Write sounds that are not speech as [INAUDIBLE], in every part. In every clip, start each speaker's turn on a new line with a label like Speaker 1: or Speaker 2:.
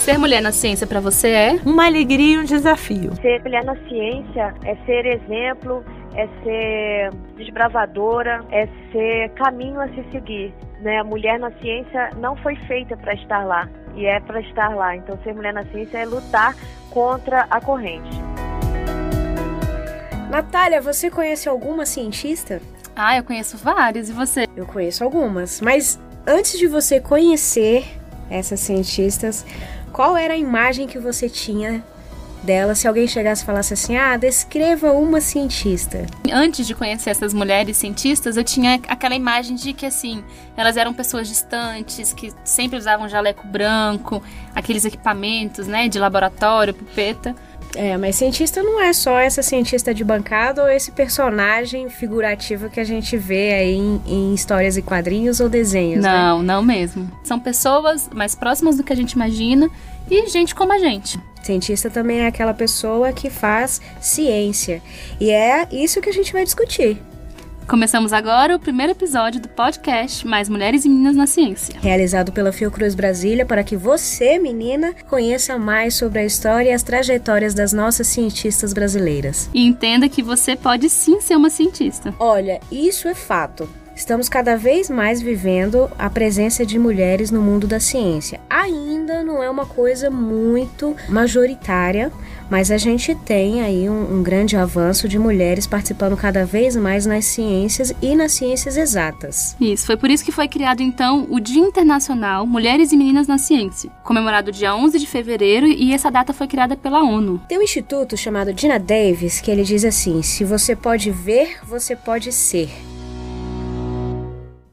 Speaker 1: Ser mulher na ciência para você é
Speaker 2: uma alegria e um desafio.
Speaker 3: Ser mulher na ciência é ser exemplo, é ser desbravadora, é ser caminho a se seguir. Né? A mulher na ciência não foi feita para estar lá e é para estar lá. Então, ser mulher na ciência é lutar contra a corrente.
Speaker 4: Natália, você conhece alguma cientista?
Speaker 1: Ah, eu conheço várias. E você?
Speaker 4: Eu conheço algumas. Mas antes de você conhecer essas cientistas, qual era a imagem que você tinha dela se alguém chegasse e falasse assim: ah, descreva uma cientista?
Speaker 1: Antes de conhecer essas mulheres cientistas, eu tinha aquela imagem de que, assim, elas eram pessoas distantes, que sempre usavam jaleco branco, aqueles equipamentos, né, de laboratório, pupeta.
Speaker 4: É, mas cientista não é só essa cientista de bancada ou esse personagem figurativo que a gente vê aí em, em histórias e quadrinhos ou desenhos.
Speaker 1: Né? Não, né? não mesmo. São pessoas mais próximas do que a gente imagina e gente como a gente.
Speaker 4: Cientista também é aquela pessoa que faz ciência. E é isso que a gente vai discutir.
Speaker 1: Começamos agora o primeiro episódio do podcast Mais Mulheres e Meninas na Ciência.
Speaker 4: Realizado pela Fiocruz Brasília para que você, menina, conheça mais sobre a história e as trajetórias das nossas cientistas brasileiras.
Speaker 1: E entenda que você pode sim ser uma cientista.
Speaker 4: Olha, isso é fato. Estamos cada vez mais vivendo a presença de mulheres no mundo da ciência. Ainda não é uma coisa muito majoritária, mas a gente tem aí um, um, grande avanço de mulheres participando cada vez mais nas ciências e nas ciências exatas.
Speaker 1: Isso, foi por isso que foi criado então o Dia Internacional Mulheres e Meninas na Ciência, comemorado dia 11 de fevereiro e essa data foi criada pela ONU.
Speaker 4: Tem um instituto chamado Dina Davis que ele diz assim: se você pode ver, você pode ser.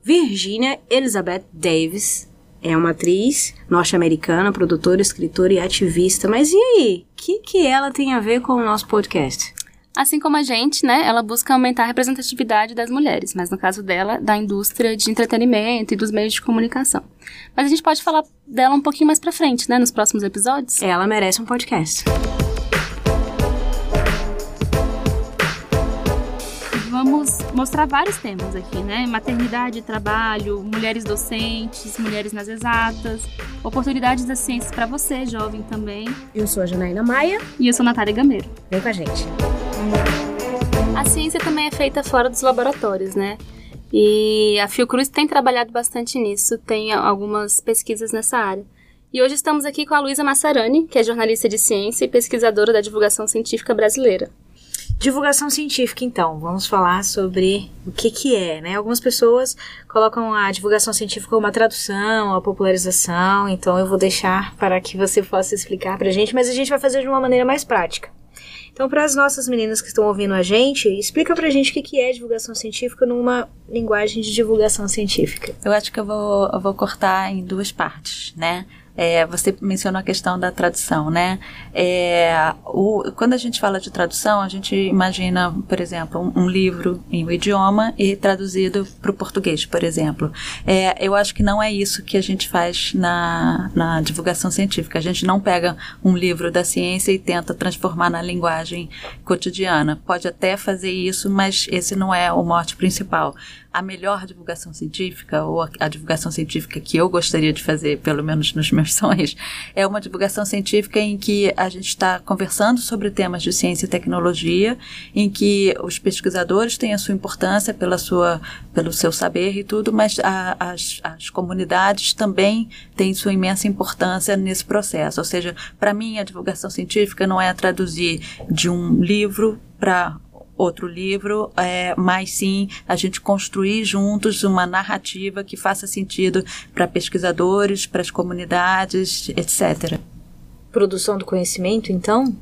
Speaker 4: Virginia Elizabeth Davis é uma atriz norte-americana, produtora, escritora e ativista. Mas e aí? O que, que ela tem a ver com o nosso podcast?
Speaker 1: Assim como a gente, né, ela busca aumentar a representatividade das mulheres, mas no caso dela, da indústria de entretenimento e dos meios de comunicação. Mas a gente pode falar dela um pouquinho mais pra frente, né, nos próximos episódios.
Speaker 4: Ela merece um podcast.
Speaker 1: Mostrar vários temas aqui, né? Maternidade, trabalho, mulheres docentes, mulheres nas exatas, oportunidades das ciências para você, jovem também.
Speaker 4: Eu sou a Janaína Maia.
Speaker 1: E eu sou a Natália Gameiro.
Speaker 4: Vem com a gente.
Speaker 1: A ciência também é feita fora dos laboratórios, né? E a Fiocruz tem trabalhado bastante nisso, tem algumas pesquisas nessa área. E hoje estamos aqui com a Luísa Massarani, que é jornalista de ciência e pesquisadora da divulgação científica brasileira.
Speaker 4: Divulgação científica, então, vamos falar sobre o que que é, né? Algumas pessoas colocam a divulgação científica como uma tradução, a popularização, então eu vou deixar para que você possa explicar para a gente, mas a gente vai fazer de uma maneira mais prática. Então, para as nossas meninas que estão ouvindo a gente, explica para a gente o que que é divulgação científica numa linguagem de divulgação científica.
Speaker 2: Eu acho que eu vou, eu vou cortar em duas partes, né? É, você mencionou a questão da tradução, né? É, o, quando a gente fala de tradução, a gente imagina, por exemplo, um, um livro em um idioma e traduzido para o português, por exemplo. É, eu acho que não é isso que a gente faz na, na divulgação científica. A gente não pega um livro da ciência e tenta transformar na linguagem cotidiana. Pode até fazer isso, mas esse não é o mote principal a melhor divulgação científica, ou a, a, divulgação científica que eu gostaria de fazer, pelo menos nos meus é uma divulgação científica em que a gente está conversando sobre temas de ciência e tecnologia, em que os pesquisadores têm a sua importância pela sua, pelo seu saber e tudo, mas a, as, as comunidades também têm sua imensa importância nesse processo. Ou seja, para mim, a divulgação científica não é traduzir de um livro para outro livro, é, mas sim a gente construir juntos uma narrativa que faça sentido para pesquisadores, para as comunidades, etc.
Speaker 4: Produção do conhecimento, então?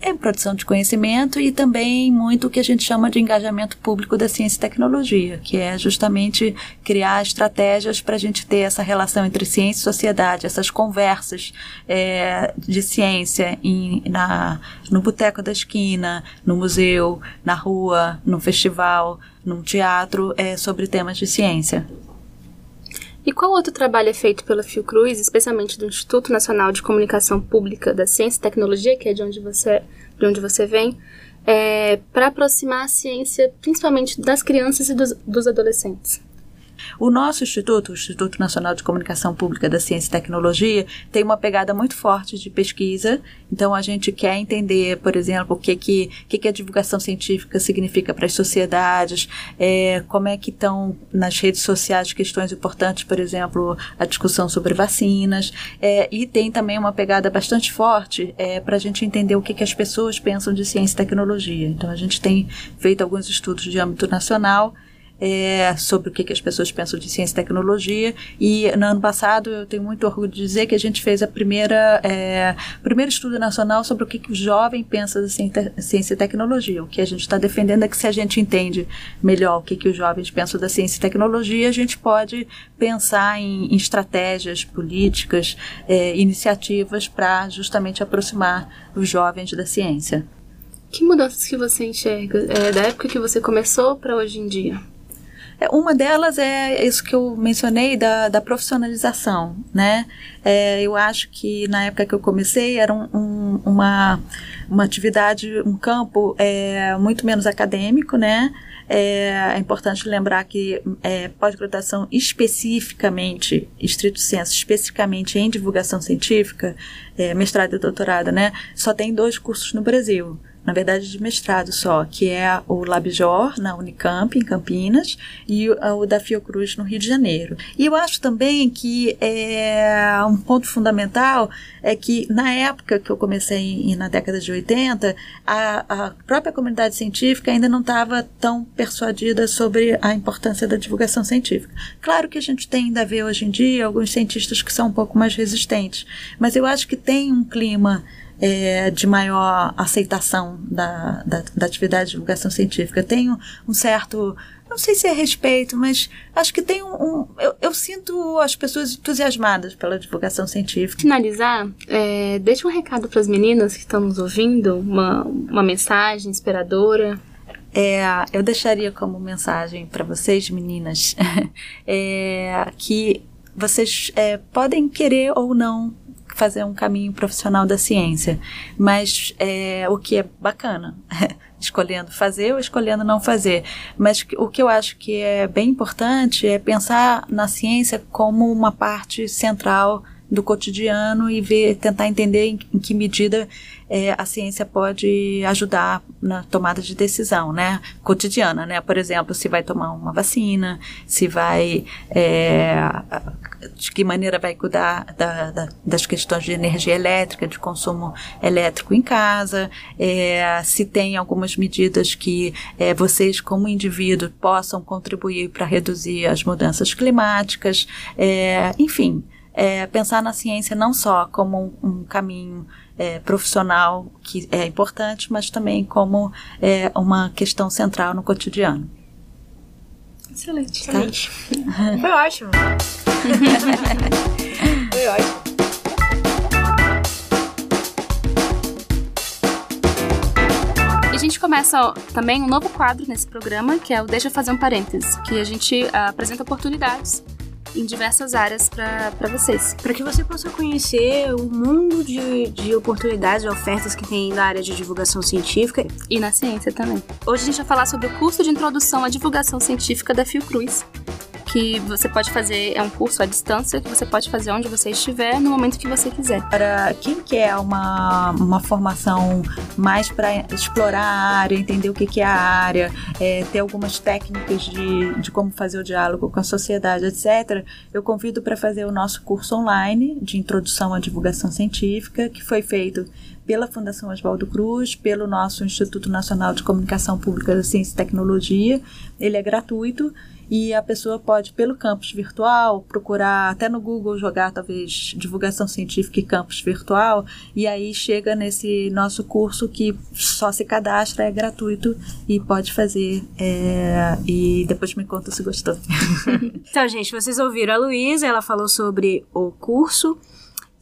Speaker 2: É produção de conhecimento e também muito o que a gente chama de engajamento público da ciência e tecnologia, que é justamente criar estratégias para a gente ter essa relação entre ciência e sociedade, essas conversas é, de ciência em, na, no boteco da esquina, no museu, na rua, no festival, num teatro, é, sobre temas de ciência.
Speaker 1: E qual outro trabalho é feito pela Fiocruz, especialmente do Instituto Nacional de Comunicação Pública da Ciência e Tecnologia, que é de onde você, de onde você vem, é, para aproximar a ciência, principalmente das crianças e dos, dos adolescentes?
Speaker 2: O nosso instituto, o Instituto Nacional de Comunicação Pública da Ciência e Tecnologia, tem uma pegada muito forte de pesquisa. Então a gente quer entender, por exemplo, o que que, que, que a divulgação científica significa para as sociedades, é, como é que estão nas redes sociais questões importantes, por exemplo, a discussão sobre vacinas. É, e tem também uma pegada bastante forte é, para a gente entender o que, que as pessoas pensam de ciência e tecnologia. Então a gente tem feito alguns estudos de âmbito nacional é, sobre o que, que, as pessoas pensam de ciência e tecnologia. E no ano passado eu tenho muito orgulho de dizer que a gente fez a primeira é, primeiro estudo nacional sobre o que, que o jovem pensa de ciência e tecnologia. O que a gente está defendendo é que se a gente entende melhor o que, que os jovens pensam da ciência e tecnologia, a gente pode pensar em, em estratégias políticas, é, iniciativas para justamente aproximar os jovens da ciência.
Speaker 1: Que mudanças que você enxerga é, da época que você começou para hoje em dia?
Speaker 2: É, uma delas é isso que eu mencionei da, da profissionalização, né? É, eu acho que na época que eu comecei era um, um, uma, uma atividade, um campo é, muito menos acadêmico, né? É, é importante lembrar que é, pós-graduação especificamente, estrito senso, especificamente em divulgação científica, é, mestrado e doutorado, né? Só tem dois cursos no Brasil na verdade de mestrado só, que é o Labjor, na Unicamp, em Campinas, e o, da Fiocruz, no Rio de Janeiro. E eu acho também que é, um ponto fundamental é que na época que eu comecei, na década de 80, a, a própria comunidade científica ainda não estava tão persuadida sobre a importância da divulgação científica. Claro que a gente tem ainda a ver hoje em dia alguns cientistas que são um pouco mais resistentes, mas eu acho que tem um clima é, de maior aceitação da, da, da, atividade de divulgação científica. Tenho um certo, não sei se é respeito, mas acho que tem um. um eu, eu, sinto as pessoas entusiasmadas pela divulgação científica.
Speaker 1: Finalizar, é, deixa um recado para as meninas que estão nos ouvindo, uma, uma mensagem inspiradora.
Speaker 2: É, eu deixaria como mensagem para vocês, meninas, [LAUGHS] é, que vocês é, podem querer ou não fazer um caminho profissional da ciência, mas é, o que é bacana, [LAUGHS] escolhendo fazer ou escolhendo não fazer. Mas o que eu acho que é bem importante é pensar na ciência como uma parte central do cotidiano e ver, tentar entender em, em que medida é, a ciência pode ajudar na tomada de decisão, né, cotidiana, né, por exemplo, se vai tomar uma vacina, se vai, é, de que maneira vai cuidar da, da, das questões de energia elétrica, de consumo elétrico em casa, é, se tem algumas medidas que é, vocês, como indivíduo, possam contribuir para reduzir as mudanças climáticas, é, enfim, é, pensar na ciência não só como um, um caminho é, profissional que é importante, mas também como é, uma questão central no cotidiano.
Speaker 1: Excelente.
Speaker 4: Tá? Excelente. [LAUGHS] Foi ótimo. [LAUGHS] Foi ótimo.
Speaker 1: E a gente começa ó, também um novo quadro nesse programa, que é o Deixa eu fazer um parênteses, que a gente uh, apresenta oportunidades em diversas áreas para vocês.
Speaker 4: Para que você possa conhecer o mundo de, de oportunidades e ofertas que tem na área de divulgação científica.
Speaker 1: E na ciência também. Hoje a gente vai falar sobre o curso de introdução à divulgação científica da Fiocruz, que você pode fazer, é um curso à distância que você pode fazer onde você estiver, no momento que você quiser.
Speaker 2: Para quem quer uma, uma formação mais para explorar a área, entender o que, que é a área, é, ter algumas técnicas de, de como fazer o diálogo com a sociedade, etc., eu convido para fazer o nosso curso online de introdução à divulgação científica, que foi feito pela Fundação Oswaldo Cruz, pelo nosso Instituto Nacional de Comunicação Pública da Ciência e Tecnologia. Ele é gratuito e a pessoa pode, pelo campus virtual, procurar até no Google jogar talvez divulgação científica e campus virtual, e aí chega nesse nosso curso que só se cadastra, é gratuito e pode fazer. É, e depois me conta se gostou. [LAUGHS]
Speaker 4: então, gente, vocês ouviram a Luísa, ela falou sobre o curso.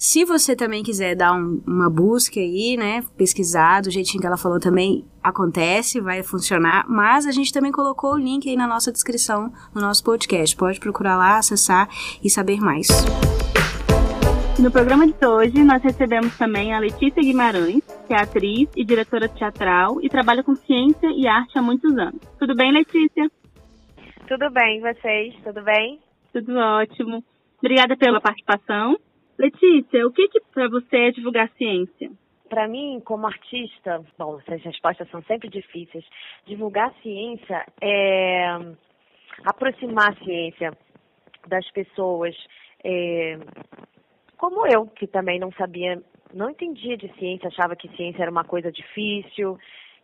Speaker 4: Se você também quiser dar um, uma busca aí, né, pesquisar do jeitinho que ela falou também, acontece, vai funcionar, mas a gente também colocou o link aí na nossa descrição no nosso podcast. Pode procurar lá, acessar e saber mais.
Speaker 5: No programa de hoje, nós recebemos também a Letícia Guimarães, que é atriz e diretora teatral e trabalha com ciência e arte há muitos anos. Tudo bem, Letícia?
Speaker 3: Tudo bem, vocês? Tudo bem?
Speaker 5: Tudo ótimo. Obrigada pela participação. Letícia, o que, que para você é divulgar ciência?
Speaker 3: Para mim, como artista, bom, essas respostas são sempre difíceis. Divulgar ciência é aproximar a ciência das pessoas, é, como eu, que também não sabia, não entendia de ciência, achava que ciência era uma coisa difícil,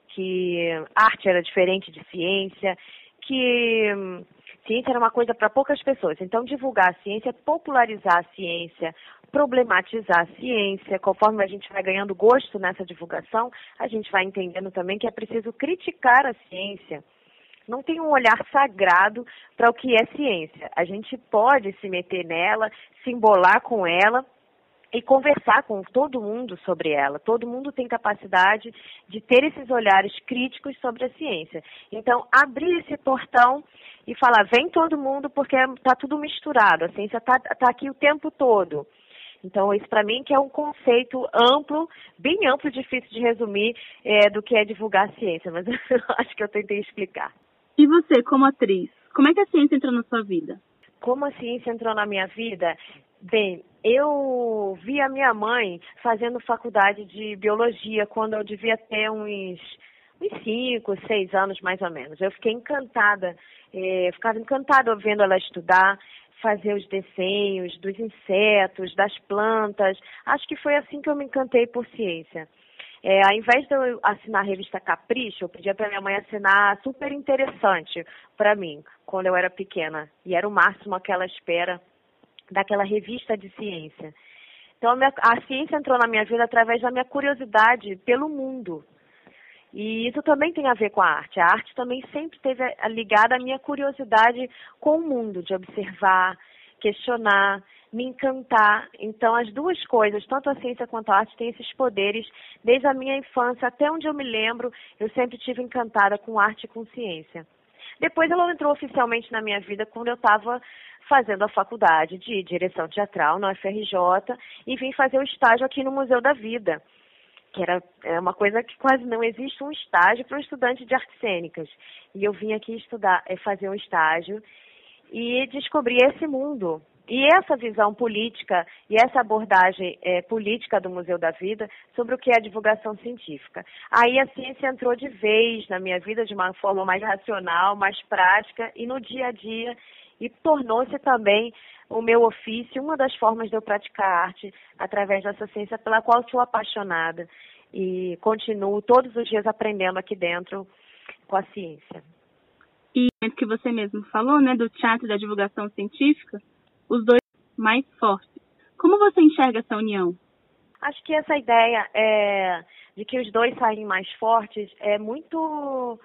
Speaker 3: que arte era diferente de ciência, que hum, ciência era uma coisa para poucas pessoas. Então, divulgar a ciência, popularizar a ciência, problematizar a ciência, conforme a gente vai ganhando gosto nessa divulgação, a gente vai entendendo também que é preciso criticar a ciência. Não tem um olhar sagrado para o que é ciência. A gente pode se meter nela, se embolar com ela, e conversar com todo mundo sobre ela. Todo mundo tem capacidade de ter esses olhares críticos sobre a ciência. Então, abrir esse portão e falar, vem todo mundo porque está tudo misturado, a ciência está tá aqui o tempo todo. Então, isso para mim que é um conceito amplo, bem amplo, difícil de resumir é, do que é divulgar a ciência, mas [LAUGHS] acho que eu tentei explicar.
Speaker 5: E você, como atriz, como é que a ciência entrou na sua vida?
Speaker 3: Como a ciência entrou na minha vida? Bem, eu vi a minha mãe fazendo faculdade de biologia quando eu devia ter uns, uns cinco, seis anos mais ou menos. Eu fiquei encantada, eh, ficava encantada vendo ela estudar, fazer os desenhos dos insetos, das plantas. Acho que foi assim que eu me encantei por ciência. É, ao invés de eu assinar a revista Capricho, eu pedia para minha mãe assinar super interessante para mim, quando eu era pequena. E era o máximo aquela espera daquela revista de ciência. Então, a, minha, a ciência entrou na minha vida através da minha curiosidade pelo mundo. E isso também tem a ver com a arte. A arte também sempre esteve ligada à minha curiosidade com o mundo, de observar, questionar, me encantar. Então, as duas coisas, tanto a ciência quanto a arte, têm esses poderes. Desde a minha infância até onde eu me lembro, eu sempre tive encantada com arte e com ciência. Depois ela entrou oficialmente na minha vida quando eu estava fazendo a faculdade de direção teatral na UFRJ e vim fazer o estágio aqui no Museu da Vida, que era é uma coisa que quase não existe um estágio para um estudante de artes cênicas. E eu vim aqui estudar, é, fazer um estágio e descobri esse mundo. E essa visão política e essa abordagem é, política do Museu da Vida sobre o que é a divulgação científica. Aí a ciência entrou de vez na minha vida de uma forma mais racional, mais prática e no dia a dia e tornou-se também o meu ofício, uma das formas de eu praticar arte através dessa ciência pela qual sou apaixonada e continuo todos os dias aprendendo aqui dentro com a ciência.
Speaker 5: E que você mesmo falou, né, do teatro e da divulgação científica, os dois mais fortes. Como você enxerga essa união?
Speaker 3: Acho que essa ideia é, de que os dois saem mais fortes é muito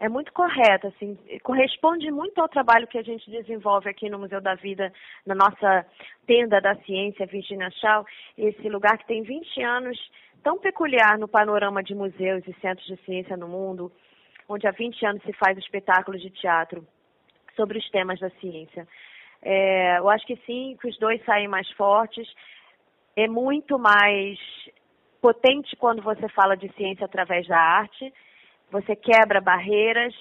Speaker 3: é muito correta, assim, corresponde muito ao trabalho que a gente desenvolve aqui no Museu da Vida, na nossa tenda da ciência, Virginia Shaw, esse lugar que tem 20 anos, tão peculiar no panorama de museus e centros de ciência no mundo, onde há 20 anos se faz espetáculos de teatro sobre os temas da ciência. É, eu acho que sim, que os dois saem mais fortes, é muito mais potente quando você fala de ciência através da arte, você quebra barreiras,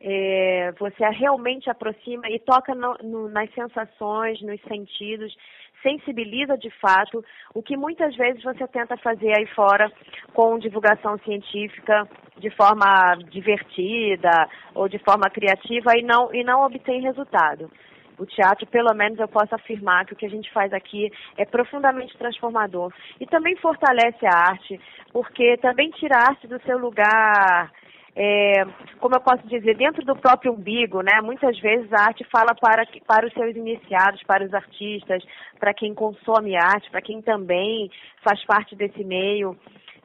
Speaker 3: é, você realmente aproxima e toca no, no, nas sensações, nos sentidos, sensibiliza de fato, o que muitas vezes você tenta fazer aí fora com divulgação científica de forma divertida ou de forma criativa e não, e não obtém resultado. O teatro, pelo menos eu posso afirmar que o que a gente faz aqui é profundamente transformador. E também fortalece a arte, porque também tira a arte do seu lugar é, como eu posso dizer, dentro do próprio umbigo, né? Muitas vezes a arte fala para, para os seus iniciados, para os artistas, para quem consome arte, para quem também faz parte desse meio.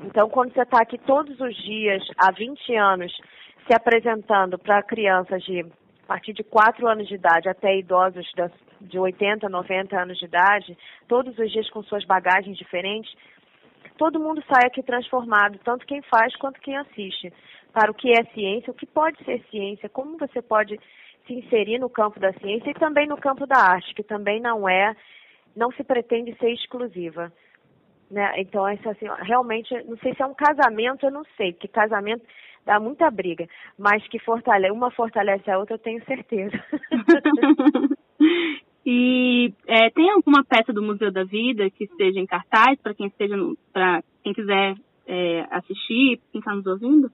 Speaker 3: Então, quando você está aqui todos os dias, há 20 anos, se apresentando para crianças de a partir de 4 anos de idade até idosos de 80, 90 anos de idade, todos os dias com suas bagagens diferentes, todo mundo sai aqui transformado, tanto quem faz quanto quem assiste para o que é ciência, o que pode ser ciência, como você pode se inserir no campo da ciência e também no campo da arte, que também não é, não se pretende ser exclusiva. Né? Então, assim, realmente, não sei se é um casamento, eu não sei, porque casamento, dá muita briga, mas que fortalece, uma fortalece a outra, eu tenho certeza. [LAUGHS]
Speaker 5: e é, tem alguma peça do Museu da Vida que esteja em cartaz para quem esteja para quem quiser é, assistir, quem está nos ouvindo?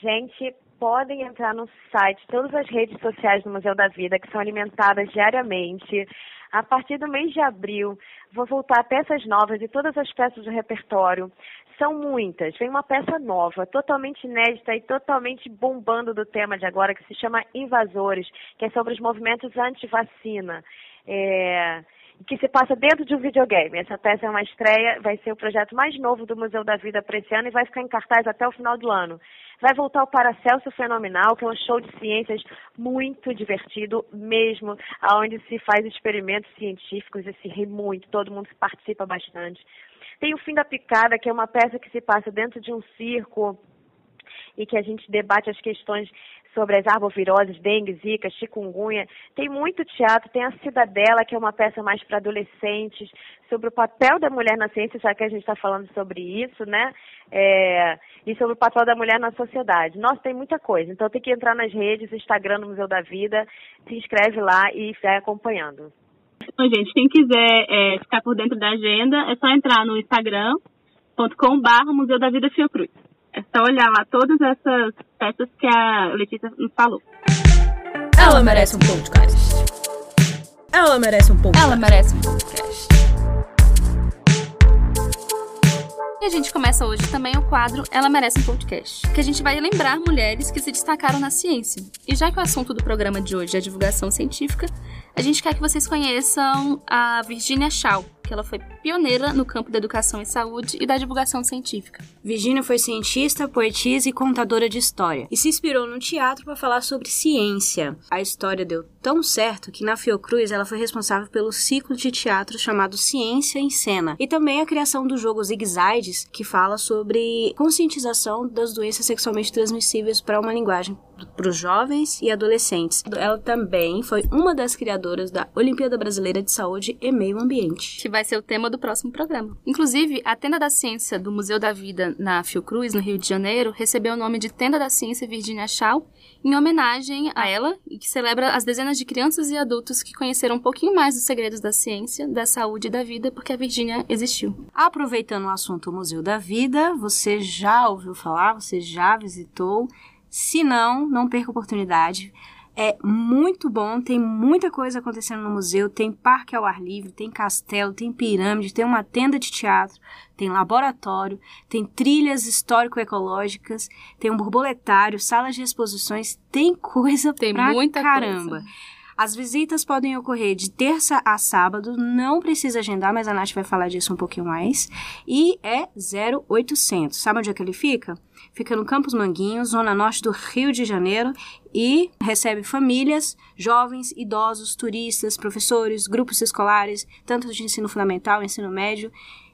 Speaker 3: Gente, podem entrar no site, todas as redes sociais do Museu da Vida, que são alimentadas diariamente. A partir do mês de abril, vou voltar peças novas e todas as peças do repertório. São muitas. Vem uma peça nova, totalmente inédita e totalmente bombando do tema de agora, que se chama Invasores, que é sobre os movimentos anti-vacina. É que se passa dentro de um videogame. Essa peça é uma estreia, vai ser o projeto mais novo do Museu da Vida para esse ano e vai ficar em cartaz até o final do ano. Vai voltar o Paracelso Fenomenal, que é um show de ciências muito divertido mesmo, onde se faz experimentos científicos e se ri muito, todo mundo participa bastante. Tem o Fim da Picada, que é uma peça que se passa dentro de um circo e que a gente debate as questões sobre as arboviroses, dengue, zika, chikungunya. Tem muito teatro, tem a Cidadela, que é uma peça mais para adolescentes, sobre o papel da mulher na ciência, já que a gente está falando sobre isso, né? É, e sobre o papel da mulher na sociedade. Nossa, tem muita coisa. Então tem que entrar nas redes, Instagram do Museu da Vida, se inscreve lá e vai acompanhando.
Speaker 5: Então, gente, quem quiser é, ficar por dentro da agenda, é só entrar no instagram.com.br Museu da Vida Fiocruz. Só olhar lá todas essas peças que a Letícia nos falou.
Speaker 4: Ela merece um podcast. Ela merece um podcast.
Speaker 1: Ela merece um podcast. E a gente começa hoje também o quadro Ela Merece um Podcast, que a gente vai lembrar mulheres que se destacaram na ciência. E já que o assunto do programa de hoje é divulgação científica, a gente quer que vocês conheçam a Virginia Shaw, que ela foi pioneira no campo da educação e saúde e da divulgação científica.
Speaker 4: Virginia foi cientista, poetisa e contadora de história, e se inspirou no teatro para falar sobre ciência. A história deu tão certo que na Fiocruz ela foi responsável pelo ciclo de teatro chamado Ciência em Cena, e também a criação do jogo Zig Zaydes, que fala sobre conscientização das doenças sexualmente transmissíveis para uma linguagem para os jovens e adolescentes. Ela também foi uma das criadoras da Olimpíada Brasileira de Saúde e Meio Ambiente.
Speaker 1: Que vai ser o tema do próximo programa. Inclusive, a Tenda da Ciência do Museu da Vida na Fiocruz, no Rio de Janeiro, recebeu o nome de Tenda da Ciência Virginia Shaw, em homenagem a ela e que celebra as dezenas de crianças e adultos que conheceram um pouquinho mais dos segredos da ciência, da saúde e da vida porque a Virginia existiu.
Speaker 4: Aproveitando o assunto Museu da Vida, você já ouviu falar, você já visitou se não, não perca a oportunidade. É muito bom, tem muita coisa acontecendo no museu, tem parque ao ar livre, tem castelo, tem pirâmide, tem uma tenda de teatro, tem laboratório, tem trilhas histórico-ecológicas, tem um borboletário, salas de exposições, tem coisa tem pra muita caramba. Coisa. As visitas podem ocorrer de terça a sábado, não precisa agendar, mas a Nath vai falar disso um pouquinho mais. E é 0800. Sabe onde é que ele fica? Fica no Campos Manguinhos, zona norte do Rio de Janeiro, e recebe famílias, jovens, idosos, turistas, professores, grupos escolares, tanto de ensino fundamental, ensino médio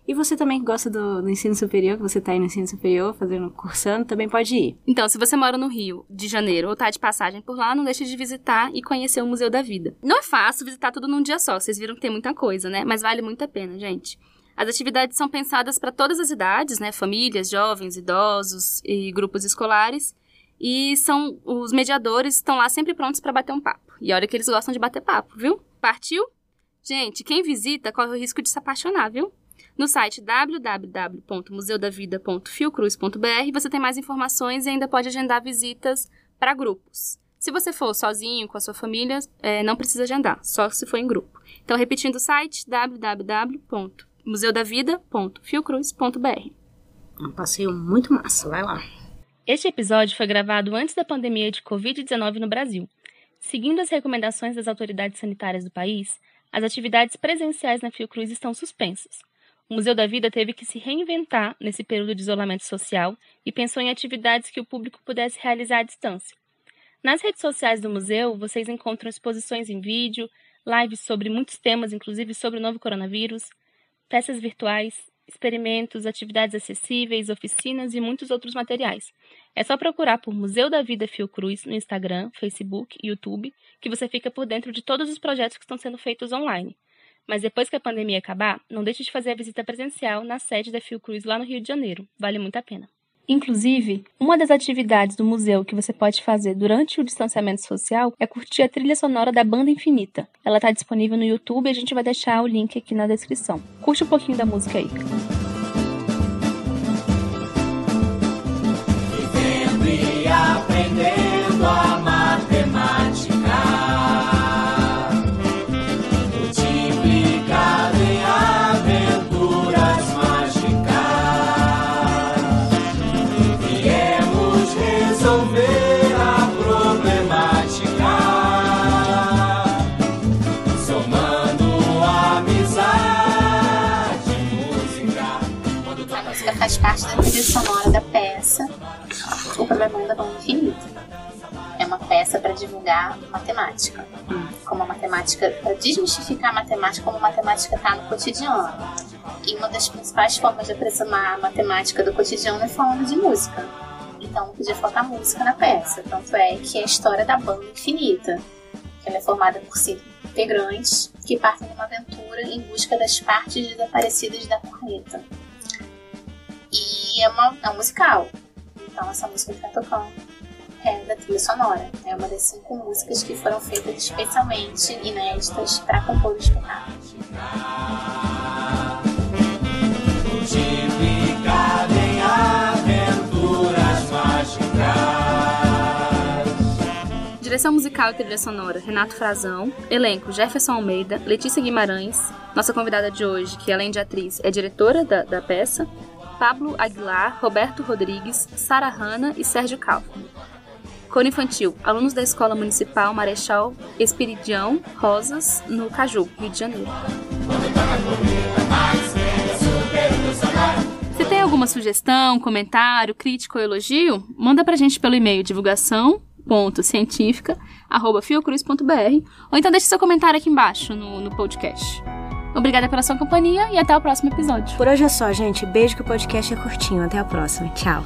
Speaker 4: e você também que gosta do, do, ensino superior, que você está aí no ensino superior, fazendo, cursando, também pode ir.
Speaker 1: Então, se você mora no Rio de Janeiro ou está de passagem por lá, não deixe de visitar e conhecer o Museu da Vida. Não é fácil visitar tudo num dia só, vocês viram que tem muita coisa, né? Mas vale muito a pena, gente. As atividades são pensadas para todas as idades, né? Famílias, jovens, idosos e grupos escolares. E são os mediadores estão lá sempre prontos para bater um papo. E olha que eles gostam de bater papo, viu? Partiu? Gente, quem visita corre o risco de se apaixonar, viu? No site www.museudavida.fiocruz.br você tem mais informações e ainda pode agendar visitas para grupos. Se você for sozinho, com a sua família, é, não precisa agendar, só se for em grupo. Então, repetindo o site www.museudavida.fiocruz.br.
Speaker 4: Um passeio muito massa, vai lá.
Speaker 1: Este episódio foi gravado antes da pandemia de Covid-19 no Brasil. Seguindo as recomendações das autoridades sanitárias do país, as atividades presenciais na Fiocruz estão suspensas. O Museu da Vida teve que se reinventar nesse período de isolamento social e pensou em atividades que o público pudesse realizar à distância. Nas redes sociais do museu, vocês encontram exposições em vídeo, lives sobre muitos temas, inclusive sobre o novo coronavírus, peças virtuais, experimentos, atividades acessíveis, oficinas e muitos outros materiais. É só procurar por Museu da Vida Fiocruz no Instagram, Facebook e YouTube, que você fica por dentro de todos os projetos que estão sendo feitos online. Mas depois que a pandemia acabar, não deixe de fazer a visita presencial na sede da Fiocruz lá no Rio de Janeiro. Vale muito a pena. Inclusive, uma das atividades do museu que você pode fazer durante o distanciamento social é curtir a trilha sonora da Banda Infinita. Ela está disponível no YouTube e a gente vai deixar o link aqui na descrição. Curte um pouquinho da música aí.
Speaker 6: Trilha sonora da peça O Problemão da Bomba Infinita. É uma peça para divulgar matemática. Como a matemática, para desmistificar a matemática como a matemática está no cotidiano. E uma das principais formas de aproximar a matemática do cotidiano é falando de música. Então não podia faltar música na peça. Tanto é que é a história da Banda Infinita. Ela é formada por cinco integrantes que partem numa aventura em busca das partes desaparecidas da corneta. E é, uma, é um musical. Então essa música que tá tocando é da trilha sonora. É uma das cinco músicas que foram feitas especialmente inéditas para compor o espetáculo.
Speaker 1: Direção musical e trilha sonora, Renato Frazão. Elenco, Jefferson Almeida, Letícia Guimarães. Nossa convidada de hoje, que além de atriz, é diretora da, da peça. Pablo Aguilar, Roberto Rodrigues, Sara Hanna e Sérgio Kaufmann. Coro infantil, alunos da Escola Municipal Marechal Espiridião Rosas, no Caju, Rio de Janeiro. Se tem alguma sugestão, comentário, crítica ou elogio, manda pra gente pelo e-mail divulgação.científica.fiocruz.br ou então deixe seu comentário aqui embaixo no, no podcast. Obrigada pela sua companhia e até o próximo episódio.
Speaker 4: Por hoje é só, gente. Beijo que o podcast é curtinho. Até a próxima. Tchau.